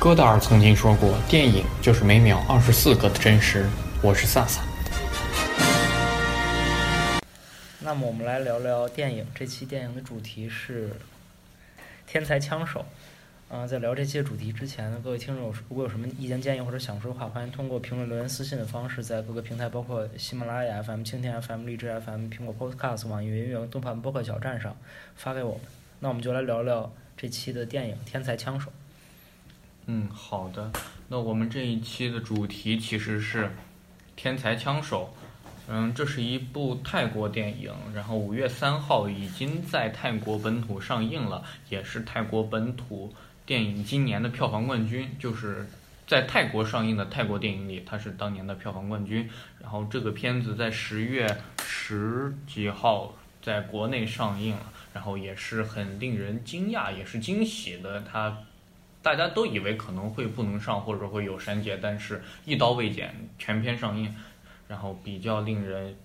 戈达尔曾经说过：“电影就是每秒二十四个的真实。”我是萨萨。那么我们来聊聊电影。这期电影的主题是《天才枪手》。嗯，在聊这期主题之前呢，各位听众如果有什么意见建议或者想说的话，欢迎通过评论留言、私信的方式，在各个平台，包括喜马拉雅 FM、蜻蜓 FM、荔枝 FM、苹果 Podcast、网易云音乐、豆瓣播客小站上发给我们。那我们就来聊聊这期的电影《天才枪手》。嗯，好的。那我们这一期的主题其实是《天才枪手》。嗯，这是一部泰国电影，然后五月三号已经在泰国本土上映了，也是泰国本土电影今年的票房冠军。就是在泰国上映的泰国电影里，它是当年的票房冠军。然后这个片子在十月十几号在国内上映了，然后也是很令人惊讶，也是惊喜的。它大家都以为可能会不能上，或者说会有删减，但是一刀未剪，全片上映。然后比较令人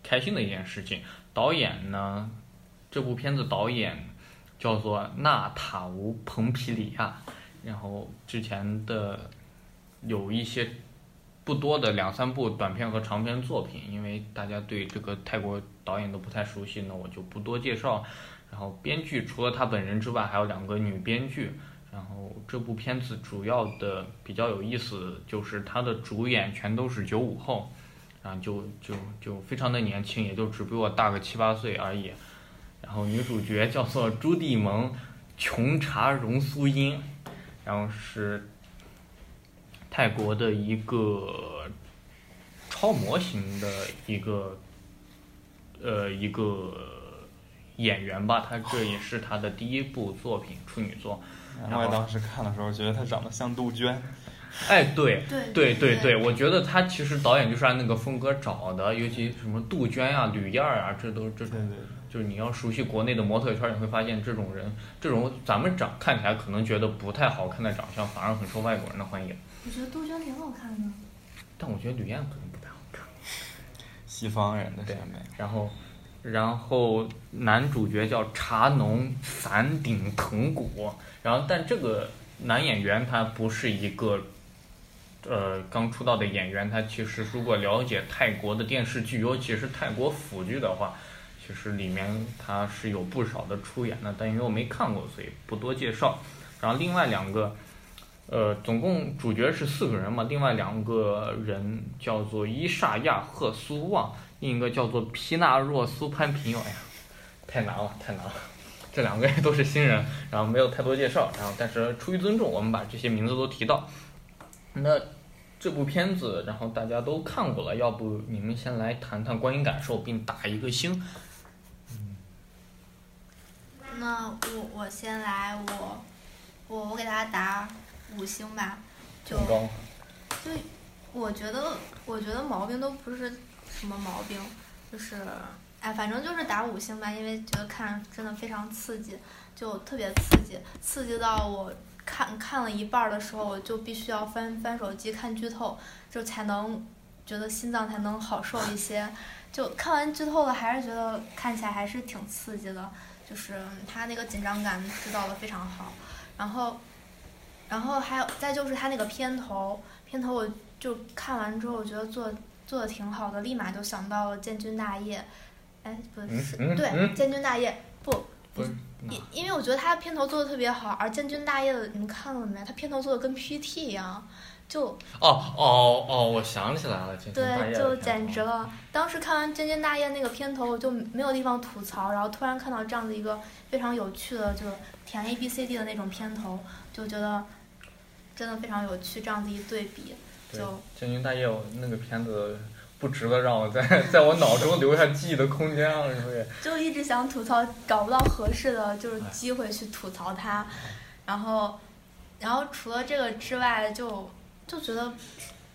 开心的一件事情，导演呢，这部片子导演叫做纳塔乌蓬皮里亚，然后之前的有一些不多的两三部短片和长片作品，因为大家对这个泰国导演都不太熟悉，那我就不多介绍。然后编剧除了他本人之外，还有两个女编剧。然后这部片子主要的比较有意思，就是他的主演全都是九五后。然后就就就非常的年轻，也就只比我大个七八岁而已。然后女主角叫做朱棣蒙琼查荣苏英，然后是泰国的一个超模型的一个呃一个演员吧，她这也是她的第一部作品处女作。然后我当时看的时候觉得她长得像杜鹃。哎，对，对对对，我觉得他其实导演就是按那个风格找的，尤其什么杜鹃呀、吕燕儿啊，这都这种，就是你要熟悉国内的模特圈，你会发现这种人，这种咱们长看起来可能觉得不太好看的长相，反而很受外国人的欢迎。我觉得杜鹃挺好看的，但我觉得吕燕可能不太好看。西方人的审美。然后，然后男主角叫茶农伞顶藤谷，然后但这个男演员他不是一个。呃，刚出道的演员，他其实如果了解泰国的电视剧，尤其是泰国腐剧的话，其实里面他是有不少的出演的。但因为我没看过，所以不多介绍。然后另外两个，呃，总共主角是四个人嘛，另外两个人叫做伊莎亚赫苏旺，另一个叫做皮纳若苏潘平。哎呀，太难了，太难了，这两个人都是新人，然后没有太多介绍。然后但是出于尊重，我们把这些名字都提到。那这部片子，然后大家都看过了，要不你们先来谈谈观影感受，并打一个星。嗯。那我我先来，我我我给大家打五星吧。就就我觉得，我觉得毛病都不是什么毛病，就是哎，反正就是打五星吧，因为觉得看真的非常刺激，就特别刺激，刺激到我。看看了一半的时候，我就必须要翻翻手机看剧透，就才能觉得心脏才能好受一些。就看完剧透了，还是觉得看起来还是挺刺激的，就是他那个紧张感制造的非常好。然后，然后还有再就是他那个片头，片头我就看完之后，我觉得做做的挺好的，立马就想到了《建军大业》。哎，不是，对，《建军大业》不不。因因为我觉得他片头做的特别好，而建军大业的你们看了没？他片头做的跟 PPT 一样，就哦哦哦，我想起来了，对，就简直了。当时看完建军大业那个片头，我就没有地方吐槽，然后突然看到这样的一个非常有趣的，就填 A B C D 的那种片头，就觉得真的非常有趣。这样子一对比，就建军大业那个片子。不值得让我在 在我脑中留下记忆的空间啊！是不是？就一直想吐槽，找不到合适的就是机会去吐槽他，然后，然后除了这个之外，就就觉得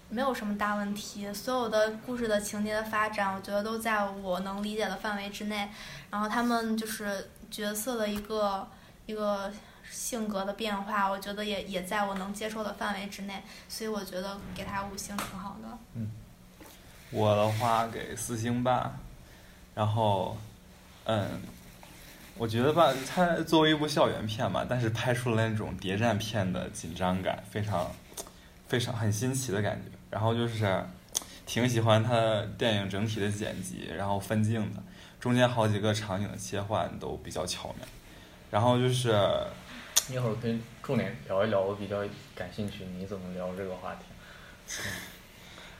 没有什么大问题。所有的故事的情节的发展，我觉得都在我能理解的范围之内。然后他们就是角色的一个一个性格的变化，我觉得也也在我能接受的范围之内。所以我觉得给他五星挺好的。嗯。我的话给四星半，然后，嗯，我觉得吧，它作为一部校园片嘛，但是拍出了那种谍战片的紧张感，非常非常很新奇的感觉。然后就是挺喜欢它电影整体的剪辑，然后分镜的，中间好几个场景的切换都比较巧妙。然后就是一会儿跟重点聊一聊，我比较感兴趣，你怎么聊这个话题？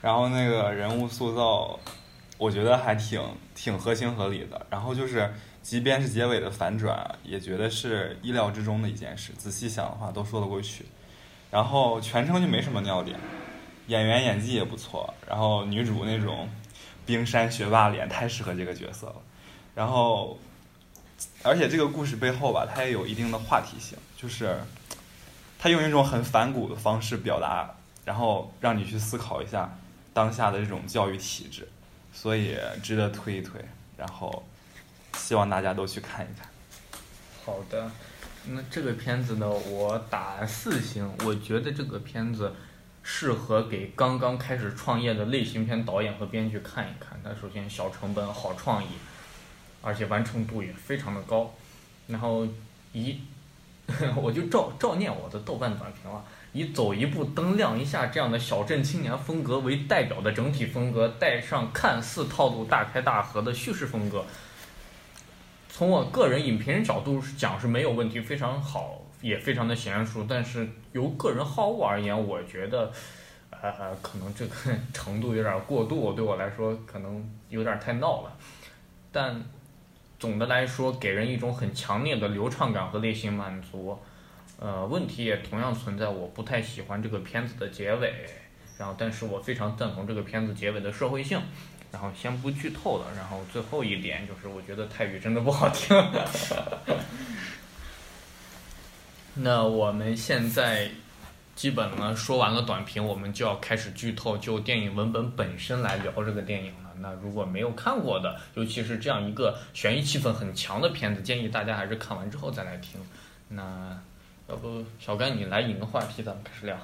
然后那个人物塑造，我觉得还挺挺合情合理的。然后就是，即便是结尾的反转，也觉得是意料之中的一件事。仔细想的话，都说得过去。然后全程就没什么尿点，演员演技也不错。然后女主那种冰山学霸脸太适合这个角色了。然后，而且这个故事背后吧，它也有一定的话题性，就是他用一种很反骨的方式表达，然后让你去思考一下。当下的这种教育体制，所以值得推一推，然后希望大家都去看一看。好的，那这个片子呢，我打四星。我觉得这个片子适合给刚刚开始创业的类型片导演和编剧看一看。它首先小成本、好创意，而且完成度也非常的高。然后一，我就照照念我的豆瓣短评了。以走一步灯亮一下这样的小镇青年风格为代表的整体风格，带上看似套路大开大合的叙事风格，从我个人影评人角度讲是没有问题，非常好，也非常的娴熟。但是由个人好恶而言，我觉得，呃，可能这个 程度有点过度，对我来说可能有点太闹了。但总的来说，给人一种很强烈的流畅感和类型满足。呃，问题也同样存在，我不太喜欢这个片子的结尾，然后，但是我非常赞同这个片子结尾的社会性，然后先不剧透了，然后最后一点就是，我觉得泰语真的不好听。那我们现在基本呢说完了短评，我们就要开始剧透，就电影文本本身来聊这个电影了。那如果没有看过的，尤其是这样一个悬疑气氛很强的片子，建议大家还是看完之后再来听。那。要不小甘你来引个话题，咱们开始聊。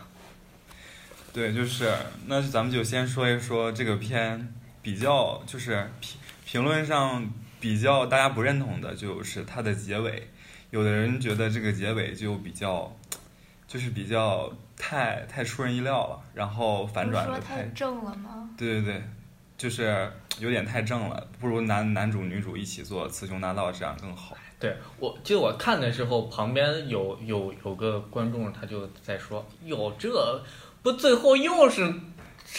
对，就是那咱们就先说一说这个片比较就是评评论上比较大家不认同的，就是它的结尾。有的人觉得这个结尾就比较就是比较太太出人意料了，然后反转的太正了吗？对对对，就是有点太正了，不如男男主女主一起做雌雄大盗这样更好。对我，就我看的时候，旁边有有有个观众，他就在说：“哟，这不最后又是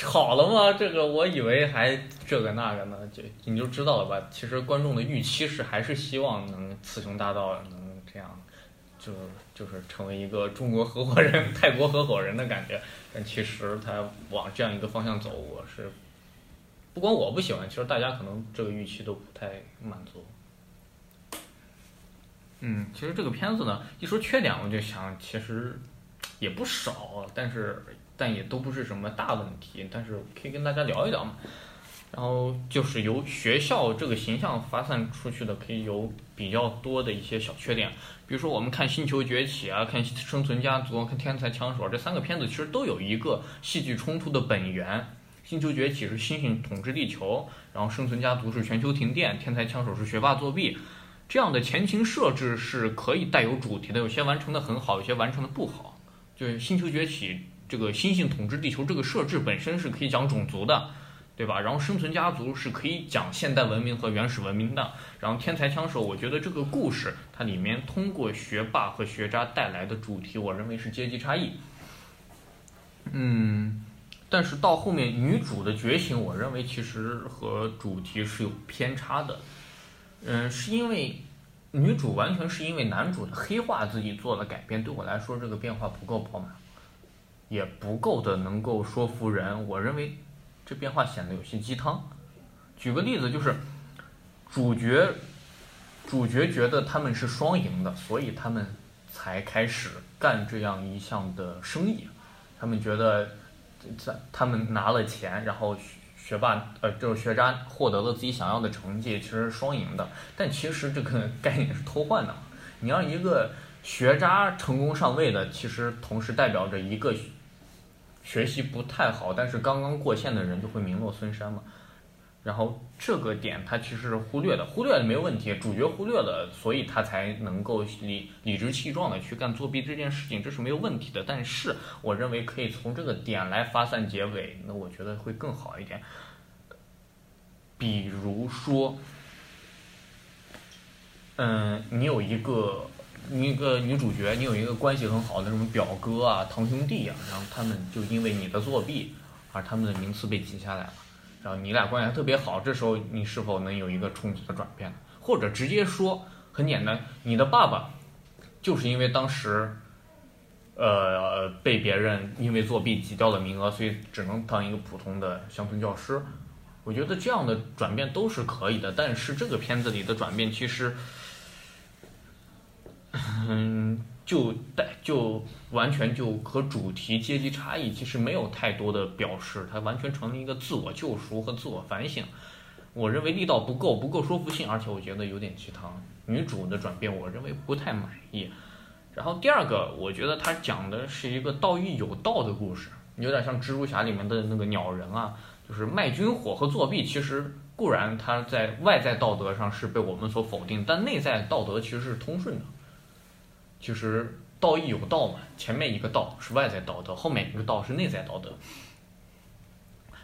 好了吗？这个我以为还这个那个呢，就你就知道了吧？其实观众的预期是还是希望能雌雄大盗能这样，就就是成为一个中国合伙人、泰国合伙人的感觉。但其实他往这样一个方向走，我是不光我不喜欢，其实大家可能这个预期都不太满足。”嗯，其实这个片子呢，一说缺点，我就想其实也不少，但是但也都不是什么大问题，但是可以跟大家聊一聊嘛。然后就是由学校这个形象发散出去的，可以有比较多的一些小缺点，比如说我们看《星球崛起》啊，看《生存家族》，看《天才枪手》这三个片子，其实都有一个戏剧冲突的本源。《星球崛起》是猩猩统治地球，然后《生存家族》是全球停电，《天才枪手》是学霸作弊。这样的前情设置是可以带有主题的，有些完成的很好，有些完成的不好。就是《星球崛起》这个猩猩统治地球这个设置本身是可以讲种族的，对吧？然后《生存家族》是可以讲现代文明和原始文明的。然后《天才枪手》，我觉得这个故事它里面通过学霸和学渣带来的主题，我认为是阶级差异。嗯，但是到后面女主的觉醒，我认为其实和主题是有偏差的。嗯，是因为女主完全是因为男主的黑化自己做了改变，对我来说这个变化不够饱满，也不够的能够说服人。我认为这变化显得有些鸡汤。举个例子，就是主角主角觉得他们是双赢的，所以他们才开始干这样一项的生意。他们觉得在他们拿了钱，然后。学霸呃，就是学渣获得了自己想要的成绩，其实双赢的。但其实这个 概念是偷换的。你让一个学渣成功上位的，其实同时代表着一个学习不太好，但是刚刚过线的人就会名落孙山嘛。然后这个点他其实是忽略的，忽略了没有问题，主角忽略了，所以他才能够理理直气壮的去干作弊这件事情，这是没有问题的。但是我认为可以从这个点来发散结尾，那我觉得会更好一点。比如说，嗯，你有一个你一个女主角，你有一个关系很好的什么表哥啊、堂兄弟啊，然后他们就因为你的作弊，而他们的名次被挤下来了。然后你俩关系还特别好，这时候你是否能有一个冲击的转变？或者直接说，很简单，你的爸爸就是因为当时，呃，被别人因为作弊挤掉了名额，所以只能当一个普通的乡村教师。我觉得这样的转变都是可以的，但是这个片子里的转变其实，嗯。就带就完全就和主题阶级差异其实没有太多的表示，它完全成了一个自我救赎和自我反省。我认为力道不够，不够说服性，而且我觉得有点鸡汤。女主的转变，我认为不太满意。然后第二个，我觉得它讲的是一个道义有道的故事，有点像蜘蛛侠里面的那个鸟人啊，就是卖军火和作弊，其实固然它在外在道德上是被我们所否定，但内在道德其实是通顺的。其实道义有道嘛，前面一个道是外在道德，后面一个道是内在道德。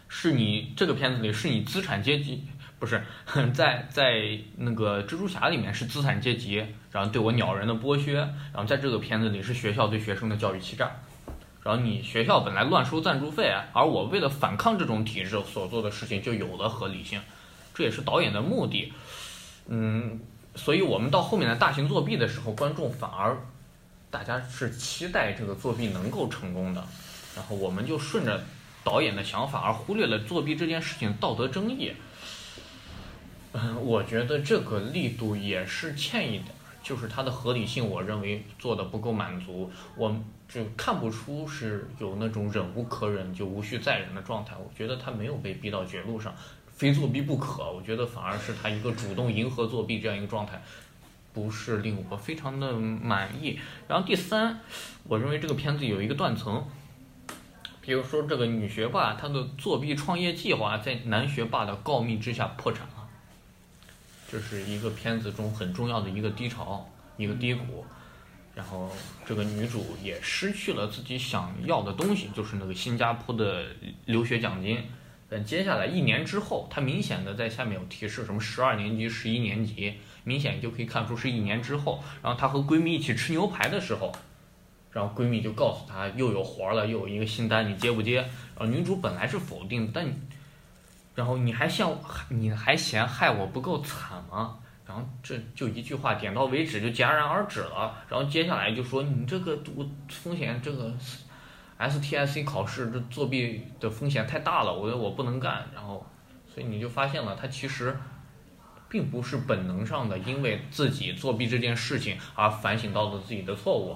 是你这个片子里是你资产阶级，不是在在那个蜘蛛侠里面是资产阶级，然后对我鸟人的剥削，然后在这个片子里是学校对学生的教育欺诈，然后你学校本来乱收赞助费，而我为了反抗这种体制所做的事情就有了合理性，这也是导演的目的。嗯，所以我们到后面的大型作弊的时候，观众反而。大家是期待这个作弊能够成功的，然后我们就顺着导演的想法，而忽略了作弊这件事情道德争议。嗯，我觉得这个力度也是欠一点，就是它的合理性，我认为做的不够满足，我就看不出是有那种忍无可忍就无需再忍的状态。我觉得他没有被逼到绝路上，非作弊不可。我觉得反而是他一个主动迎合作弊这样一个状态。不是令我非常的满意。然后第三，我认为这个片子有一个断层，比如说这个女学霸她的作弊创业计划在男学霸的告密之下破产了，这是一个片子中很重要的一个低潮，一个低谷。然后这个女主也失去了自己想要的东西，就是那个新加坡的留学奖金。但接下来一年之后，她明显的在下面有提示，什么十二年级、十一年级。明显就可以看出是一年之后，然后她和闺蜜一起吃牛排的时候，然后闺蜜就告诉她又有活了，又有一个新单，你接不接？然后女主本来是否定，但，然后你还嫌你还嫌害我不够惨吗？然后这就一句话点到为止就戛然而止了。然后接下来就说你这个我风险这个 S T I C 考试这作弊的风险太大了，我觉得我不能干。然后所以你就发现了，他其实。并不是本能上的，因为自己作弊这件事情而反省到了自己的错误，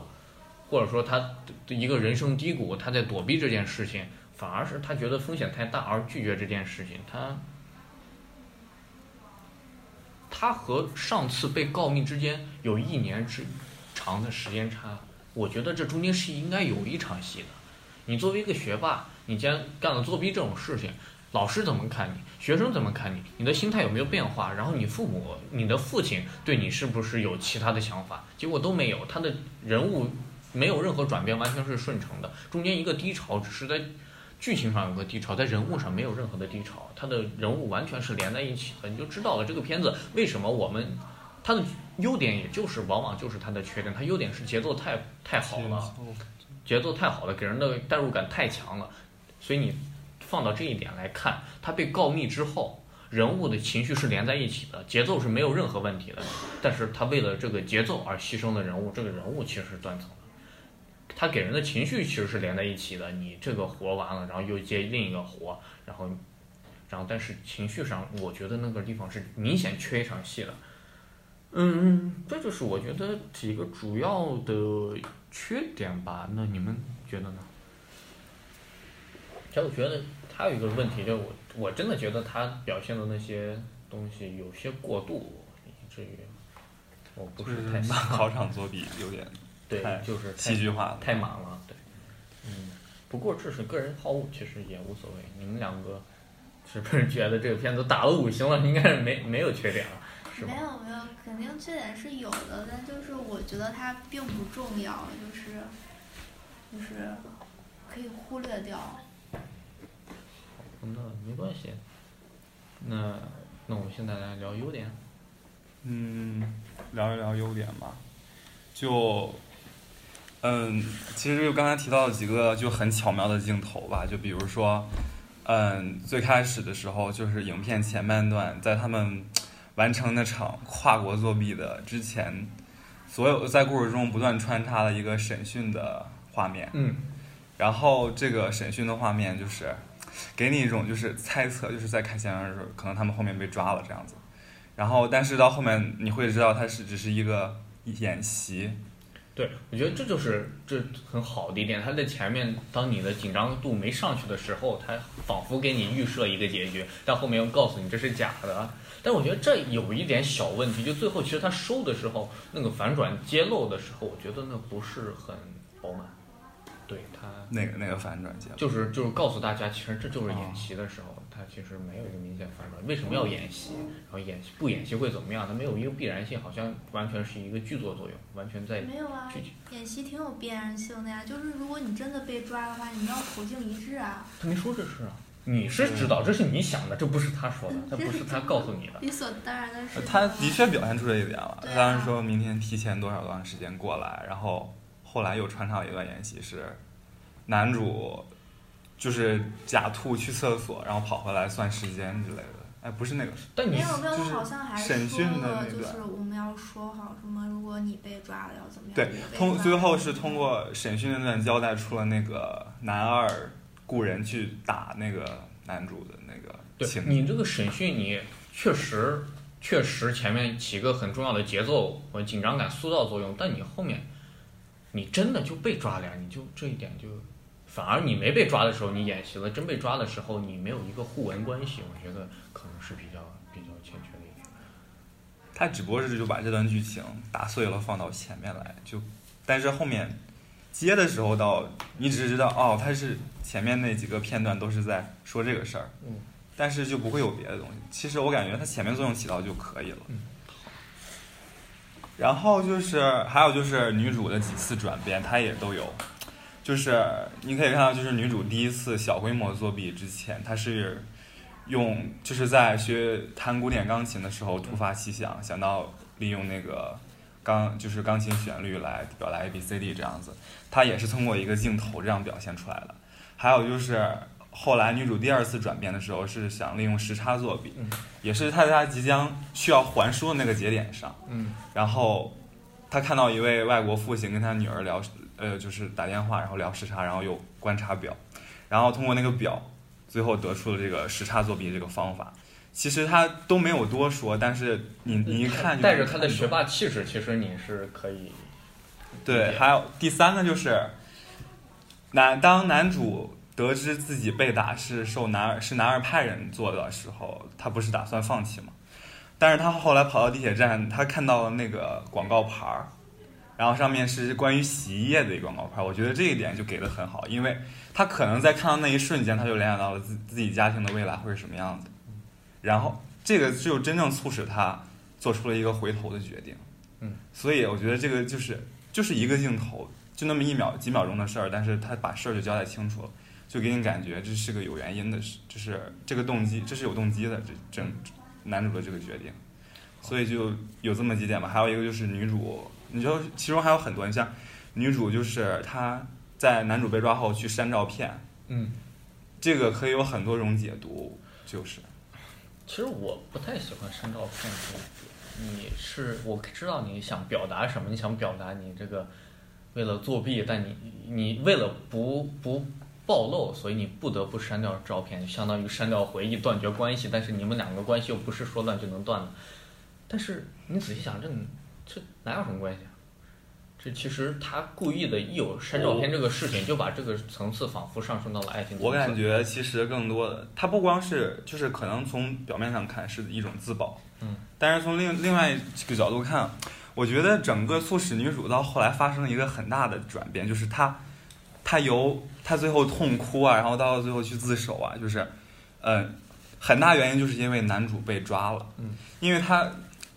或者说他的一个人生低谷，他在躲避这件事情，反而是他觉得风险太大而拒绝这件事情。他，他和上次被告密之间有一年之长的时间差，我觉得这中间是应该有一场戏的。你作为一个学霸，你竟然干了作弊这种事情。老师怎么看你？学生怎么看你？你的心态有没有变化？然后你父母、你的父亲对你是不是有其他的想法？结果都没有，他的人物没有任何转变，完全是顺承的。中间一个低潮，只是在剧情上有个低潮，在人物上没有任何的低潮，他的人物完全是连在一起的。你就知道了这个片子为什么我们它的优点也就是往往就是它的缺点。它优点是节奏太太好了，节奏太好了，给人的代入感太强了，所以你。放到这一点来看，他被告密之后，人物的情绪是连在一起的，节奏是没有任何问题的。但是他为了这个节奏而牺牲的人物，这个人物其实是断层的。他给人的情绪其实是连在一起的，你这个活完了，然后又接另一个活，然后，然后但是情绪上，我觉得那个地方是明显缺一场戏的。嗯，这就是我觉得几个主要的缺点吧。那你们觉得呢？其实我觉得他有一个问题，就我我真的觉得他表现的那些东西有些过度，以至于我不是太考场作弊有点对，就是戏剧化太满了，对，嗯，不过这是个人好恶，其实也无所谓。你们两个是不是觉得这个片子打了五星了，应该是没没有缺点了？没有没有，肯定缺点是有的，但就是我觉得它并不重要，就是就是可以忽略掉。那没关系。那那我们现在来聊优点。嗯，聊一聊优点吧。就，嗯，其实就刚才提到了几个就很巧妙的镜头吧，就比如说，嗯，最开始的时候就是影片前半段，在他们完成那场跨国作弊的之前，所有在故事中不断穿插的一个审讯的画面。嗯。然后这个审讯的画面就是。给你一种就是猜测，就是在看前面的时候，可能他们后面被抓了这样子，然后但是到后面你会知道他是只是一个演习。对，我觉得这就是这很好的一点，他在前面当你的紧张度没上去的时候，他仿佛给你预设一个结局，但后面又告诉你这是假的。但我觉得这有一点小问题，就最后其实他收的时候那个反转揭露的时候，我觉得那不是很饱满。对他那个那个反转揭露就是就是告诉大家，其实这就是演习的时候，他其实没有一个明显反转。为什么要演习？然后演习不演习会怎么样？它没有一个必然性，好像完全是一个剧作作用，完全在没有啊。演习挺有必然性的呀，就是如果你真的被抓的话，你要口径一致啊。他没说这事啊，你是知道，这是你想的，这不是他说的，他不是 他告诉你的。理所当然的是。他的确表现出这一点了，当时说明天提前多少多长时间过来，然后。后来又穿插了一段演习，是男主就是假吐去厕所，然后跑回来算时间之类的。哎，不是那个，没有没有，好像还审讯的那就是我们要说好什么，如果你被抓了要怎么样？对，通最后是通过审讯那段交代出了那个男二雇人去打那个男主的那个。对，你这个审讯你确实确实前面起个很重要的节奏和紧张感塑造作用，但你后面。你真的就被抓了呀？你就这一点就，反而你没被抓的时候你演习了，真被抓的时候你没有一个互文关系，我觉得可能是比较比较欠缺的一点。他只不过是就把这段剧情打碎了放到前面来，就但是后面接的时候到你只是知道哦，他是前面那几个片段都是在说这个事儿，嗯，但是就不会有别的东西。其实我感觉他前面作用起到就可以了，嗯。然后就是还有就是女主的几次转变，她也都有，就是你可以看到，就是女主第一次小规模作弊之前，她是用就是在学弹古典钢琴的时候突发奇想，想到利用那个钢就是钢琴旋律来表达 A B C D 这样子，她也是通过一个镜头这样表现出来的。还有就是。后来女主第二次转变的时候是想利用时差作弊，也是她在她即将需要还书的那个节点上，然后她看到一位外国父亲跟他女儿聊，呃，就是打电话，然后聊时差，然后又观察表，然后通过那个表，最后得出了这个时差作弊这个方法。其实他都没有多说，但是你你一看，带着他的学霸气质，其实你是可以。对，还有第三个就是男当男主。得知自己被打是受男二是男二派人做的时候，他不是打算放弃吗？但是他后来跑到地铁站，他看到了那个广告牌儿，然后上面是关于洗衣液的一个广告牌。我觉得这一点就给的很好，因为他可能在看到那一瞬间，他就联想到了自自己家庭的未来会是什么样子，然后这个就真正促使他做出了一个回头的决定。嗯，所以我觉得这个就是就是一个镜头，就那么一秒几秒钟的事儿，但是他把事儿就交代清楚了。就给你感觉这是个有原因的事，就是这个动机，这是有动机的，这整男主的这个决定，所以就有这么几点吧。还有一个就是女主，你说其中还有很多，你像女主就是她在男主被抓后去删照片，嗯，这个可以有很多种解读，就是，其实我不太喜欢删照片这个，你是我知道你想表达什么，你想表达你这个为了作弊，但你你为了不不。暴露，所以你不得不删掉照片，就相当于删掉回忆，断绝关系。但是你们两个关系又不是说断就能断的。但是你仔细想，这这哪有什么关系啊？这其实他故意的，一有删照片这个事情，就把这个层次仿佛上升到了爱情。我感觉其实更多的，他不光是就是可能从表面上看是一种自保，嗯，但是从另另外一个角度看，我觉得整个促使女主到后来发生了一个很大的转变，就是她。她由她最后痛哭啊，然后到最后去自首啊，就是，嗯，很大原因就是因为男主被抓了，嗯，因为他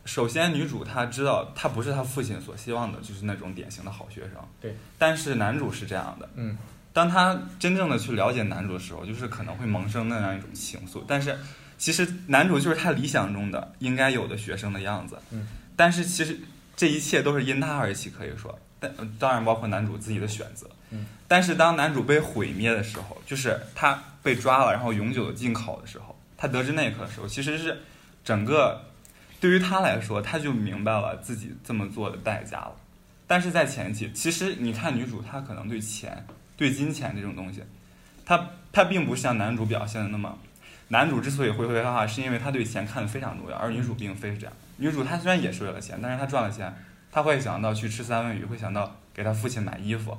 首先女主她知道她不是她父亲所希望的，就是那种典型的好学生，对，但是男主是这样的，嗯，当他真正的去了解男主的时候，就是可能会萌生那样一种情愫，但是其实男主就是他理想中的应该有的学生的样子，嗯，但是其实这一切都是因他而起，可以说，但当然包括男主自己的选择，嗯，但是当男主被毁灭的时候，就是他被抓了，然后永久的禁考的时候，他得知那一刻的时候，其实是整个对于他来说，他就明白了自己这么做的代价了。但是在前期，其实你看女主，她可能对钱、对金钱这种东西，她她并不像男主表现的那么。男主之所以会挥哈哈，是因为他对钱看得非常重要，而女主并非是这样。女主她虽然也是为了钱，但是她赚了钱，她会想到去吃三文鱼，会想到给她父亲买衣服。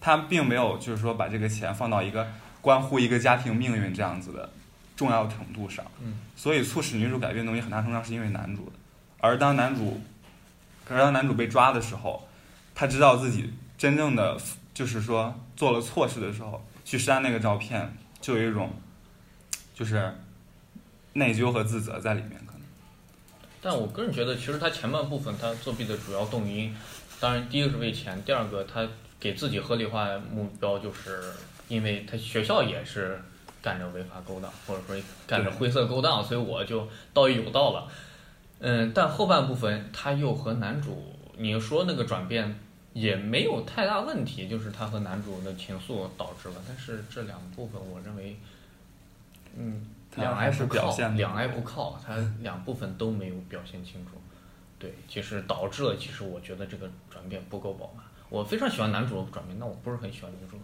她并没有就是说把这个钱放到一个关乎一个家庭命运这样子的重要程度上。嗯，所以促使女主改变东西很大程度上是因为男主的。而当男主，可是当男主被抓的时候，他知道自己真正的就是说做了错事的时候，去删那个照片，就有一种就是内疚和自责在里面，可能。但我个人觉得，其实他前半部分他作弊的主要动因，当然第一个是为钱，第二个他给自己合理化目标，就是因为他学校也是干着违法勾当，或者说干着灰色勾当，所以我就道义有道了。嗯，但后半部分他又和男主，你说那个转变也没有太大问题，就是他和男主的情愫导致了。但是这两部分，我认为，嗯，两爱不靠，两爱不靠，他两部分都没有表现清楚。对，其实导致了，其实我觉得这个转变不够饱满。我非常喜欢男主的转变，但我不是很喜欢女主。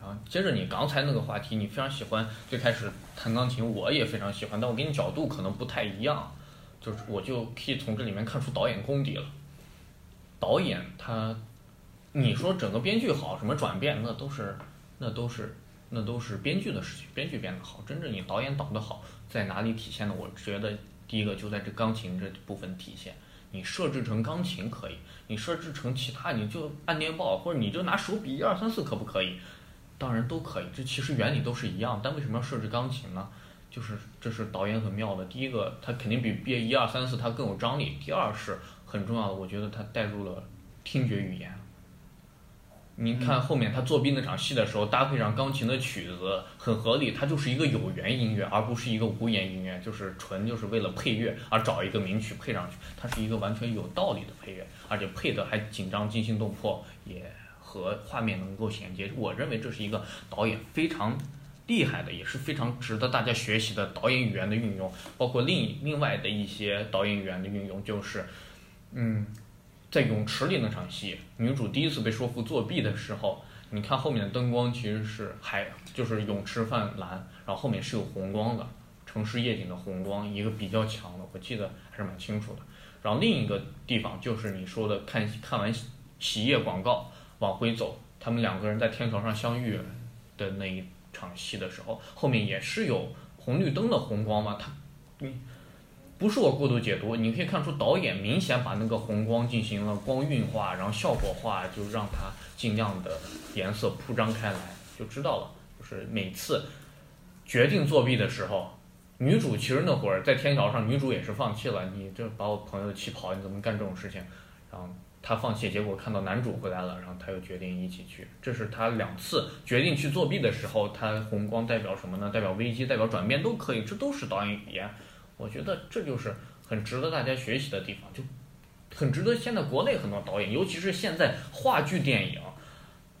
然后接着你刚才那个话题，你非常喜欢最开始弹钢琴，我也非常喜欢，但我跟你角度可能不太一样。就是我就可以从这里面看出导演功底了。导演他，你说整个编剧好，什么转变，那都是那都是那都是编剧的事情，编剧编得好。真正你导演导得好，在哪里体现的？我觉得第一个就在这钢琴这部分体现。你设置成钢琴可以，你设置成其他，你就按电报或者你就拿手笔一二三四可不可以？当然都可以，这其实原理都是一样，但为什么要设置钢琴呢？就是这是导演很妙的。第一个，它肯定比编一二三四它更有张力。第二是很重要的，我觉得它带入了听觉语言。你看后面他作弊那场戏的时候，搭配上钢琴的曲子很合理，它就是一个有源音乐，而不是一个无源音乐，就是纯就是为了配乐而找一个名曲配上去。它是一个完全有道理的配乐，而且配的还紧张、惊心动魄，也和画面能够衔接。我认为这是一个导演非常。厉害的也是非常值得大家学习的导演语言的运用，包括另另外的一些导演语言的运用，就是，嗯，在泳池里那场戏，女主第一次被说服作弊的时候，你看后面的灯光其实是海，就是泳池泛蓝，然后后面是有红光的，城市夜景的红光，一个比较强的，我记得还是蛮清楚的。然后另一个地方就是你说的看看完洗液广告往回走，他们两个人在天桥上相遇的那一。场戏的时候，后面也是有红绿灯的红光嘛？它，你不是我过度解读，你可以看出导演明显把那个红光进行了光晕化，然后效果化，就让它尽量的颜色铺张开来，就知道了。就是每次决定作弊的时候，女主其实那会儿在天桥上，女主也是放弃了，你这把我朋友气跑，你怎么干这种事情？然后。他放弃，结果看到男主回来了，然后他又决定一起去。这是他两次决定去作弊的时候，他红光代表什么呢？代表危机，代表转变都可以，这都是导演语言。我觉得这就是很值得大家学习的地方，就很值得现在国内很多导演，尤其是现在话剧电影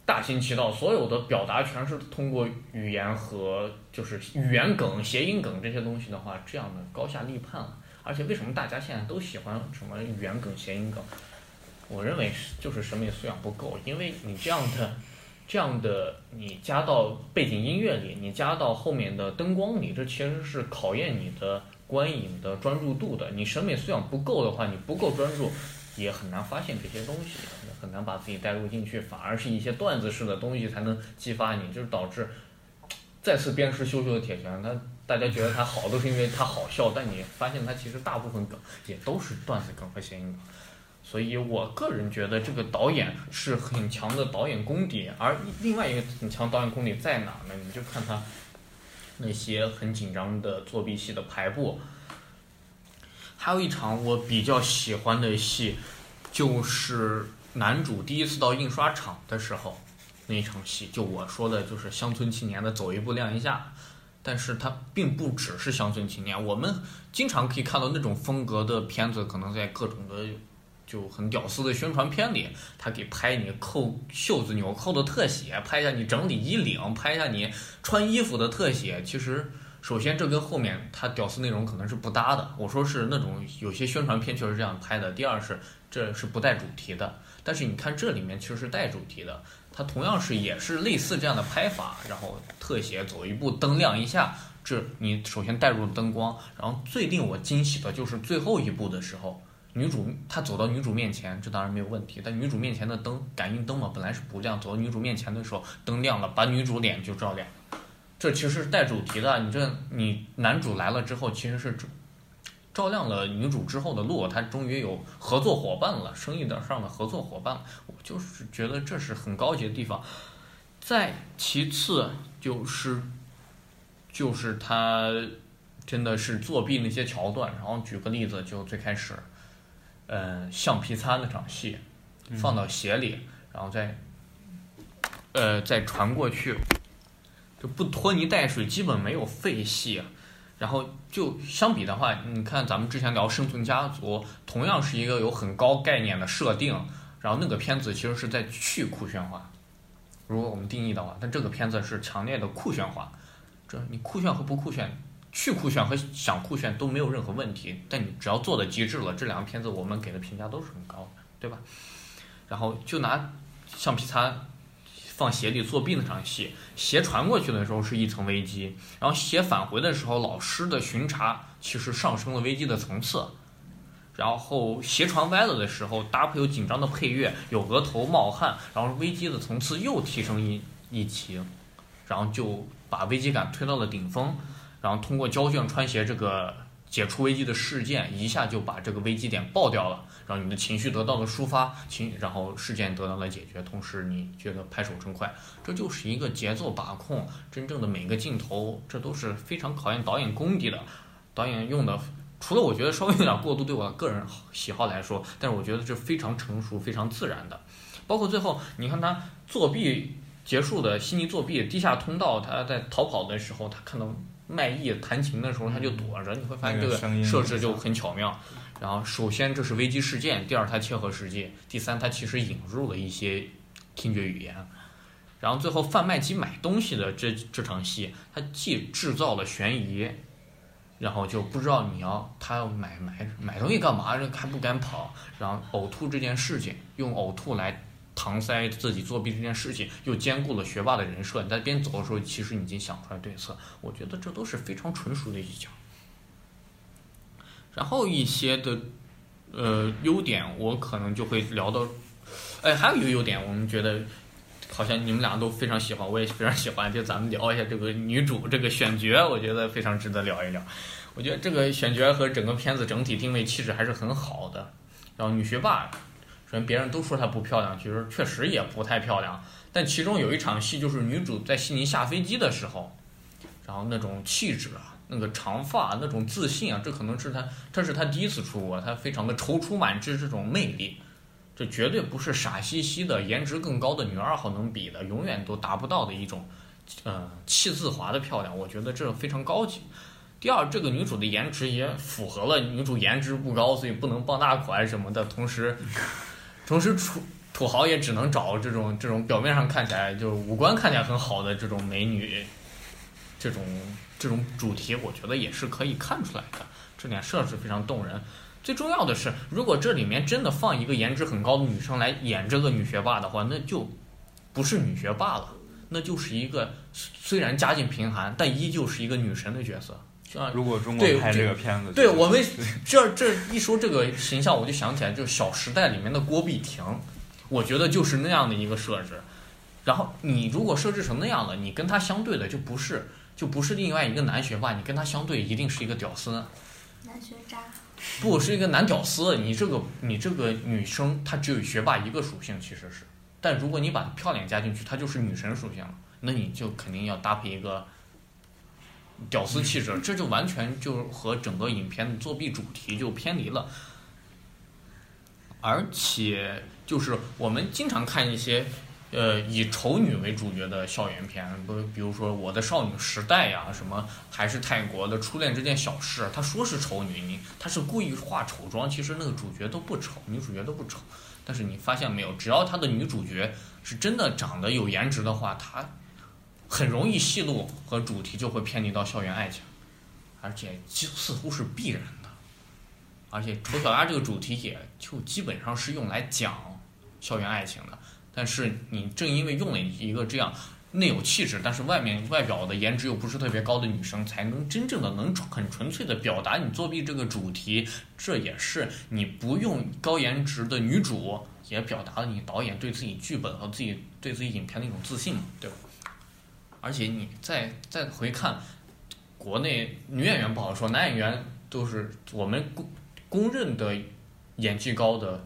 大行其道，所有的表达全是通过语言和就是语言梗、谐音梗这些东西的话，这样的高下立判了。而且为什么大家现在都喜欢什么语言梗、谐音梗？我认为是就是审美素养不够，因为你这样的，这样的你加到背景音乐里，你加到后面的灯光里，这其实是考验你的观影的专注度的。你审美素养不够的话，你不够专注，也很难发现这些东西，很难把自己带入进去，反而是一些段子式的东西才能激发你，就是导致再次鞭尸羞羞的铁拳。他大家觉得他好，都是因为他好笑，但你发现他其实大部分梗也都是段子梗和谐音梗。所以我个人觉得这个导演是很强的导演功底，而另外一个很强导演功底在哪呢？你就看他那些很紧张的作弊戏的排布。还有一场我比较喜欢的戏，就是男主第一次到印刷厂的时候那场戏，就我说的就是乡村青年的走一步亮一下。但是它并不只是乡村青年，我们经常可以看到那种风格的片子，可能在各种的就很屌丝的宣传片里，他给拍你扣袖子纽扣的特写，拍一下你整理衣领，拍一下你穿衣服的特写。其实，首先这跟后面他屌丝内容可能是不搭的。我说是那种有些宣传片确实这样拍的。第二是这是不带主题的，但是你看这里面其实是带主题的。它同样是也是类似这样的拍法，然后特写走一步灯亮一下，这你首先带入灯光，然后最令我惊喜的就是最后一步的时候，女主她走到女主面前，这当然没有问题，但女主面前的灯感应灯嘛本来是不亮，走到女主面前的时候灯亮了，把女主脸就照亮，这其实是带主题的，你这你男主来了之后其实是。照亮了女主之后的路，他终于有合作伙伴了，生意的上的合作伙伴。我就是觉得这是很高级的地方。再其次就是，就是他真的是作弊那些桥段。然后举个例子，就最开始，嗯，橡皮擦那场戏，放到鞋里，然后再，呃，再传过去，就不拖泥带水，基本没有废戏。然后就相比的话，你看咱们之前聊《生存家族》，同样是一个有很高概念的设定，然后那个片子其实是在去酷炫化。如果我们定义的话，但这个片子是强烈的酷炫化。这你酷炫和不酷炫，去酷炫和想酷炫都没有任何问题。但你只要做的极致了，这两个片子我们给的评价都是很高的，对吧？然后就拿橡皮擦。放鞋里作弊那场戏，鞋传过去的时候是一层危机，然后鞋返回的时候，老师的巡查其实上升了危机的层次，然后鞋传歪了的时候，搭配有紧张的配乐，有额头冒汗，然后危机的层次又提升一一级，然后就把危机感推到了顶峰，然后通过胶卷穿鞋这个解除危机的事件，一下就把这个危机点爆掉了。让你的情绪得到了抒发，情然后事件得到了解决，同时你觉得拍手称快，这就是一个节奏把控，真正的每个镜头，这都是非常考验导演功底的。导演用的，除了我觉得稍微有点过度，对我个人喜好来说，但是我觉得这非常成熟、非常自然的。包括最后，你看他作弊结束的悉尼作弊地下通道，他在逃跑的时候，他看到麦艺弹琴的时候，他就躲着，你会发现这个设置就很巧妙。然后，首先这是危机事件，第二它切合实际，第三它其实引入了一些听觉语言，然后最后贩卖机买东西的这这场戏，它既制造了悬疑，然后就不知道你要他要买买买东西干嘛，还不敢跑，然后呕吐这件事情，用呕吐来搪塞自己作弊这件事情，又兼顾了学霸的人设，你在边走的时候，其实已经想出来对策，我觉得这都是非常纯熟的一脚。然后一些的，呃，优点我可能就会聊到，哎，还有一个优点，我们觉得好像你们俩都非常喜欢，我也非常喜欢，就咱们聊一下这个女主这个选角，我觉得非常值得聊一聊。我觉得这个选角和整个片子整体定位气质还是很好的。然后女学霸，首先别人都说她不漂亮，其实确实也不太漂亮。但其中有一场戏，就是女主在悉尼下飞机的时候，然后那种气质啊。那个长发那种自信啊，这可能是她，这是她第一次出国，她非常的踌躇满志，这种魅力，这绝对不是傻兮兮的颜值更高的女二号能比的，永远都达不到的一种，呃，气自华的漂亮，我觉得这非常高级。第二，这个女主的颜值也符合了女主颜值不高，所以不能傍大款什么的，同时，同时土土豪也只能找这种这种表面上看起来就是五官看起来很好的这种美女，这种。这种主题我觉得也是可以看出来的，这点设置非常动人。最重要的是，如果这里面真的放一个颜值很高的女生来演这个女学霸的话，那就不是女学霸了，那就是一个虽然家境贫寒，但依旧是一个女神的角色。如果中国拍这个片子，对我们这这一说这个形象，我就想起来，就是《小时代》里面的郭碧婷，我觉得就是那样的一个设置。然后你如果设置成那样了，你跟他相对的就不是。就不是另外一个男学霸，你跟他相对一定是一个屌丝。男学渣。不是一个男屌丝，你这个你这个女生她只有学霸一个属性其实是，但如果你把漂亮加进去，她就是女神属性了，那你就肯定要搭配一个屌丝气质，这就完全就和整个影片的作弊主题就偏离了。而且就是我们经常看一些。呃，以丑女为主角的校园片，不，比如说《我的少女时代》呀，什么还是泰国的《初恋这件小事》，他说是丑女，你他是故意化丑妆，其实那个主角都不丑，女主角都不丑。但是你发现没有，只要他的女主角是真的长得有颜值的话，她很容易戏路和主题就会偏离到校园爱情，而且就似乎是必然的。而且丑小鸭这个主题也就基本上是用来讲校园爱情的。但是你正因为用了一个这样内有气质，但是外面外表的颜值又不是特别高的女生，才能真正的能很纯粹的表达你作弊这个主题。这也是你不用高颜值的女主，也表达了你导演对自己剧本和自己对自己影片的一种自信嘛，对吧？而且你再再回看国内女演员不好说，男演员都是我们公公认的演技高的，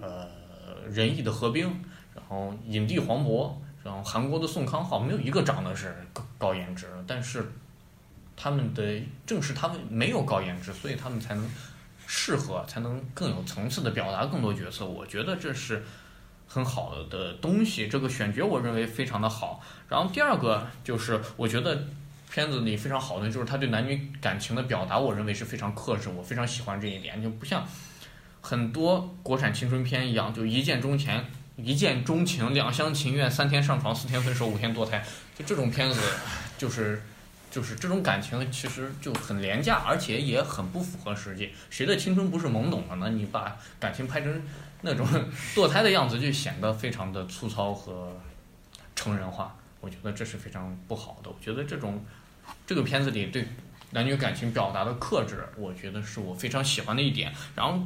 呃，仁义的何冰。然后影帝黄渤，然后韩国的宋康昊，没有一个长得是高高颜值，但是他们的正是他们没有高颜值，所以他们才能适合，才能更有层次的表达更多角色。我觉得这是很好的东西，这个选角我认为非常的好。然后第二个就是我觉得片子里非常好的就是他对男女感情的表达，我认为是非常克制，我非常喜欢这一点，就不像很多国产青春片一样，就一见钟情。一见钟情，两厢情愿，三天上床，四天分手，五天堕胎，就这种片子，就是，就是这种感情其实就很廉价，而且也很不符合实际。谁的青春不是懵懂的呢？你把感情拍成那种堕胎的样子，就显得非常的粗糙和成人化。我觉得这是非常不好的。我觉得这种这个片子里对男女感情表达的克制，我觉得是我非常喜欢的一点。然后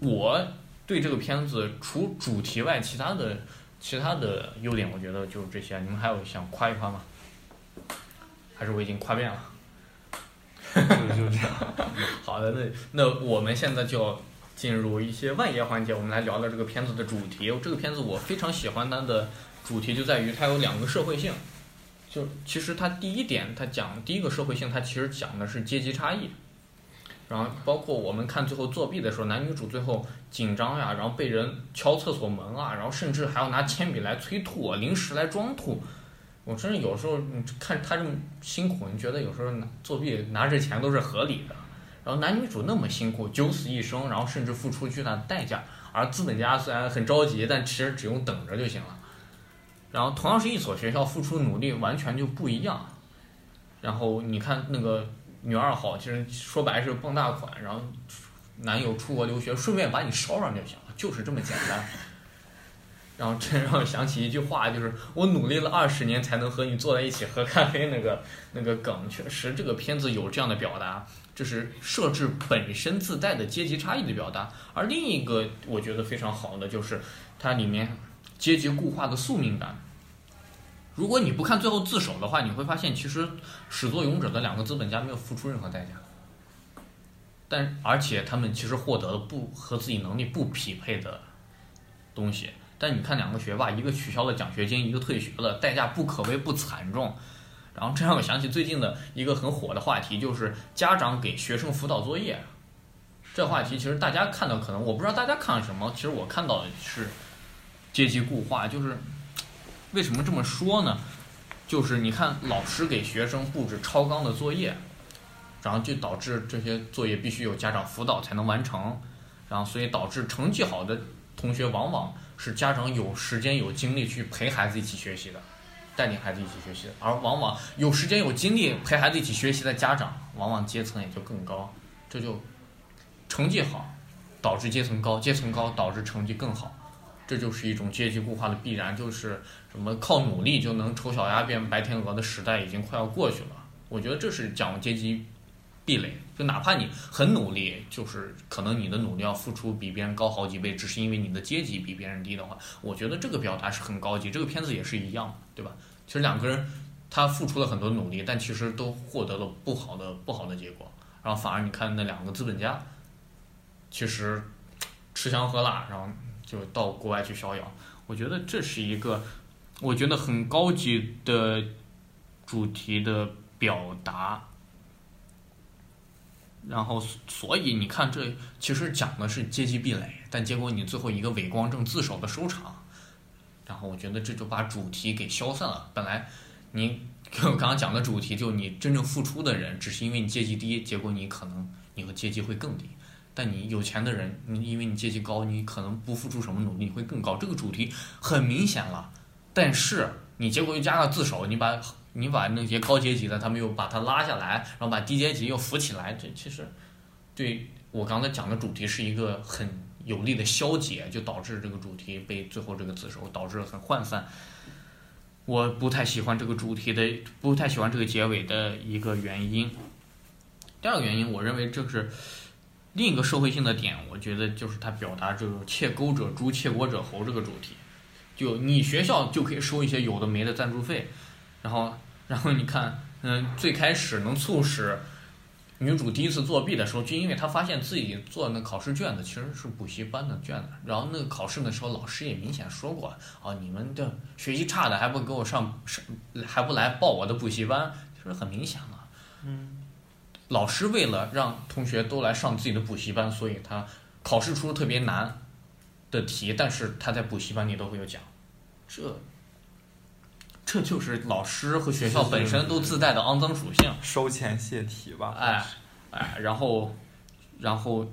我。对这个片子除主题外，其他的其他的优点，我觉得就是这些。你们还有想夸一夸吗？还是我已经夸遍了？就就这样。好的，那那我们现在就进入一些万言环节，我们来聊聊这个片子的主题。这个片子我非常喜欢它的主题，就在于它有两个社会性。就其实它第一点，它讲第一个社会性，它其实讲的是阶级差异。然后包括我们看最后作弊的时候，男女主最后紧张呀，然后被人敲厕所门啊，然后甚至还要拿铅笔来催吐，临时来装吐。我真是有时候你看他这么辛苦，你觉得有时候拿作弊拿这钱都是合理的。然后男女主那么辛苦，九死一生，然后甚至付出巨大的代价，而资本家虽然很着急，但其实只用等着就行了。然后同样是一所学校，付出努力完全就不一样。然后你看那个。女二号其实说白是傍大款，然后男友出国留学，顺便把你捎上就行了，就是这么简单。然后这让我想起一句话，就是我努力了二十年才能和你坐在一起喝咖啡那个那个梗，确实这个片子有这样的表达，就是设置本身自带的阶级差异的表达。而另一个我觉得非常好的就是它里面阶级固化的宿命感。如果你不看最后自首的话，你会发现其实始作俑者的两个资本家没有付出任何代价，但而且他们其实获得了不和自己能力不匹配的东西。但你看两个学霸，一个取消了奖学金，一个退学了，代价不可谓不惨重。然后这让我想起最近的一个很火的话题，就是家长给学生辅导作业。这话题其实大家看到可能我不知道大家看了什么，其实我看到的是阶级固化，就是。为什么这么说呢？就是你看，老师给学生布置超纲的作业，然后就导致这些作业必须有家长辅导才能完成，然后所以导致成绩好的同学往往是家长有时间有精力去陪孩子一起学习的，带领孩子一起学习的，而往往有时间有精力陪孩子一起学习的家长，往往阶层也就更高，这就成绩好导致阶层高，阶层高导致成绩更好。这就是一种阶级固化的必然，就是什么靠努力就能丑小鸭变白天鹅的时代已经快要过去了。我觉得这是讲阶级壁垒，就哪怕你很努力，就是可能你的努力要付出比别人高好几倍，只是因为你的阶级比别人低的话，我觉得这个表达是很高级。这个片子也是一样，对吧？其实两个人他付出了很多努力，但其实都获得了不好的不好的结果，然后反而你看那两个资本家，其实吃香喝辣，然后。就到国外去逍遥，我觉得这是一个，我觉得很高级的主题的表达，然后所以你看，这其实讲的是阶级壁垒，但结果你最后一个伪光正自首的收场，然后我觉得这就把主题给消散了。本来你我刚刚讲的主题，就你真正付出的人，只是因为你阶级低，结果你可能你和阶级会更低。但你有钱的人，你因为你阶级高，你可能不付出什么努力，你会更高。这个主题很明显了，但是你结果又加了自首，你把你把那些高阶级的，他们又把他拉下来，然后把低阶级又扶起来，这其实对我刚才讲的主题是一个很有力的消解，就导致这个主题被最后这个自首导致很涣散。我不太喜欢这个主题的，不太喜欢这个结尾的一个原因。第二个原因，我认为这是。另一个社会性的点，我觉得就是它表达这个“窃钩者诛，窃国者侯”这个主题。就你学校就可以收一些有的没的赞助费，然后，然后你看，嗯，最开始能促使女主第一次作弊的时候，就因为她发现自己做那考试卷子其实是补习班的卷子。然后那个考试的时候，老师也明显说过，哦，你们的学习差的还不给我上上，还不来报我的补习班，其实很明显了。嗯。老师为了让同学都来上自己的补习班，所以他考试出特别难的题，但是他在补习班里都会有讲，这这就是老师和学校本身都自带的肮脏属性。收钱泄题吧。哎哎，然后然后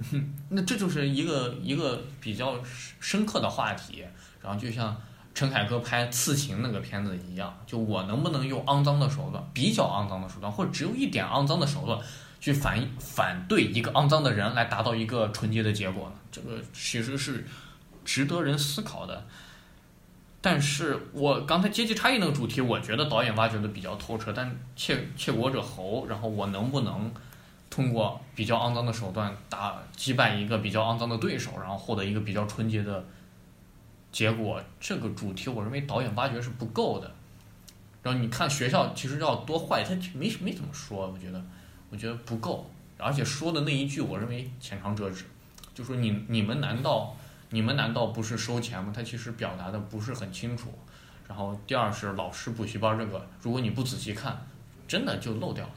那这就是一个一个比较深刻的话题。然后就像陈凯歌拍《刺秦》那个片子一样，就我能不能用肮脏的手段，比较肮脏的手段，或者只有一点肮脏的手段。去反反对一个肮脏的人来达到一个纯洁的结果呢？这个其实是值得人思考的。但是我刚才阶级差异那个主题，我觉得导演挖掘的比较透彻。但窃窃国者侯，然后我能不能通过比较肮脏的手段打击败一个比较肮脏的对手，然后获得一个比较纯洁的结果？这个主题，我认为导演挖掘是不够的。然后你看学校其实要多坏，他没没怎么说，我觉得。我觉得不够，而且说的那一句，我认为浅尝辄止，就说你你们难道你们难道不是收钱吗？他其实表达的不是很清楚。然后第二是老师补习班这个，如果你不仔细看，真的就漏掉了。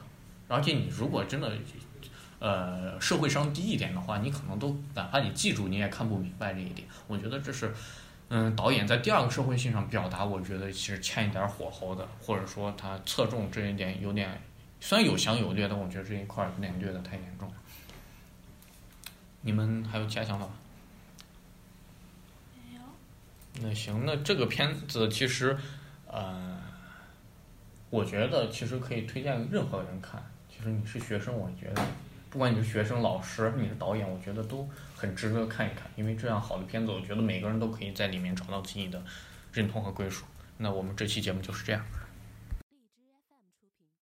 而且你如果真的呃社会上低一点的话，你可能都哪怕你记住，你也看不明白这一点。我觉得这是嗯导演在第二个社会性上表达，我觉得其实欠一点火候的，或者说他侧重这一点有点。虽然有详有略，但我觉得这一块有点略的太严重。你们还有其他想法吗？那行，那这个片子其实，呃，我觉得其实可以推荐任何人看。其实你是学生，我觉得，不管你是学生、老师，你是导演，我觉得都很值得看一看。因为这样好的片子，我觉得每个人都可以在里面找到自己的认同和归属。那我们这期节目就是这样。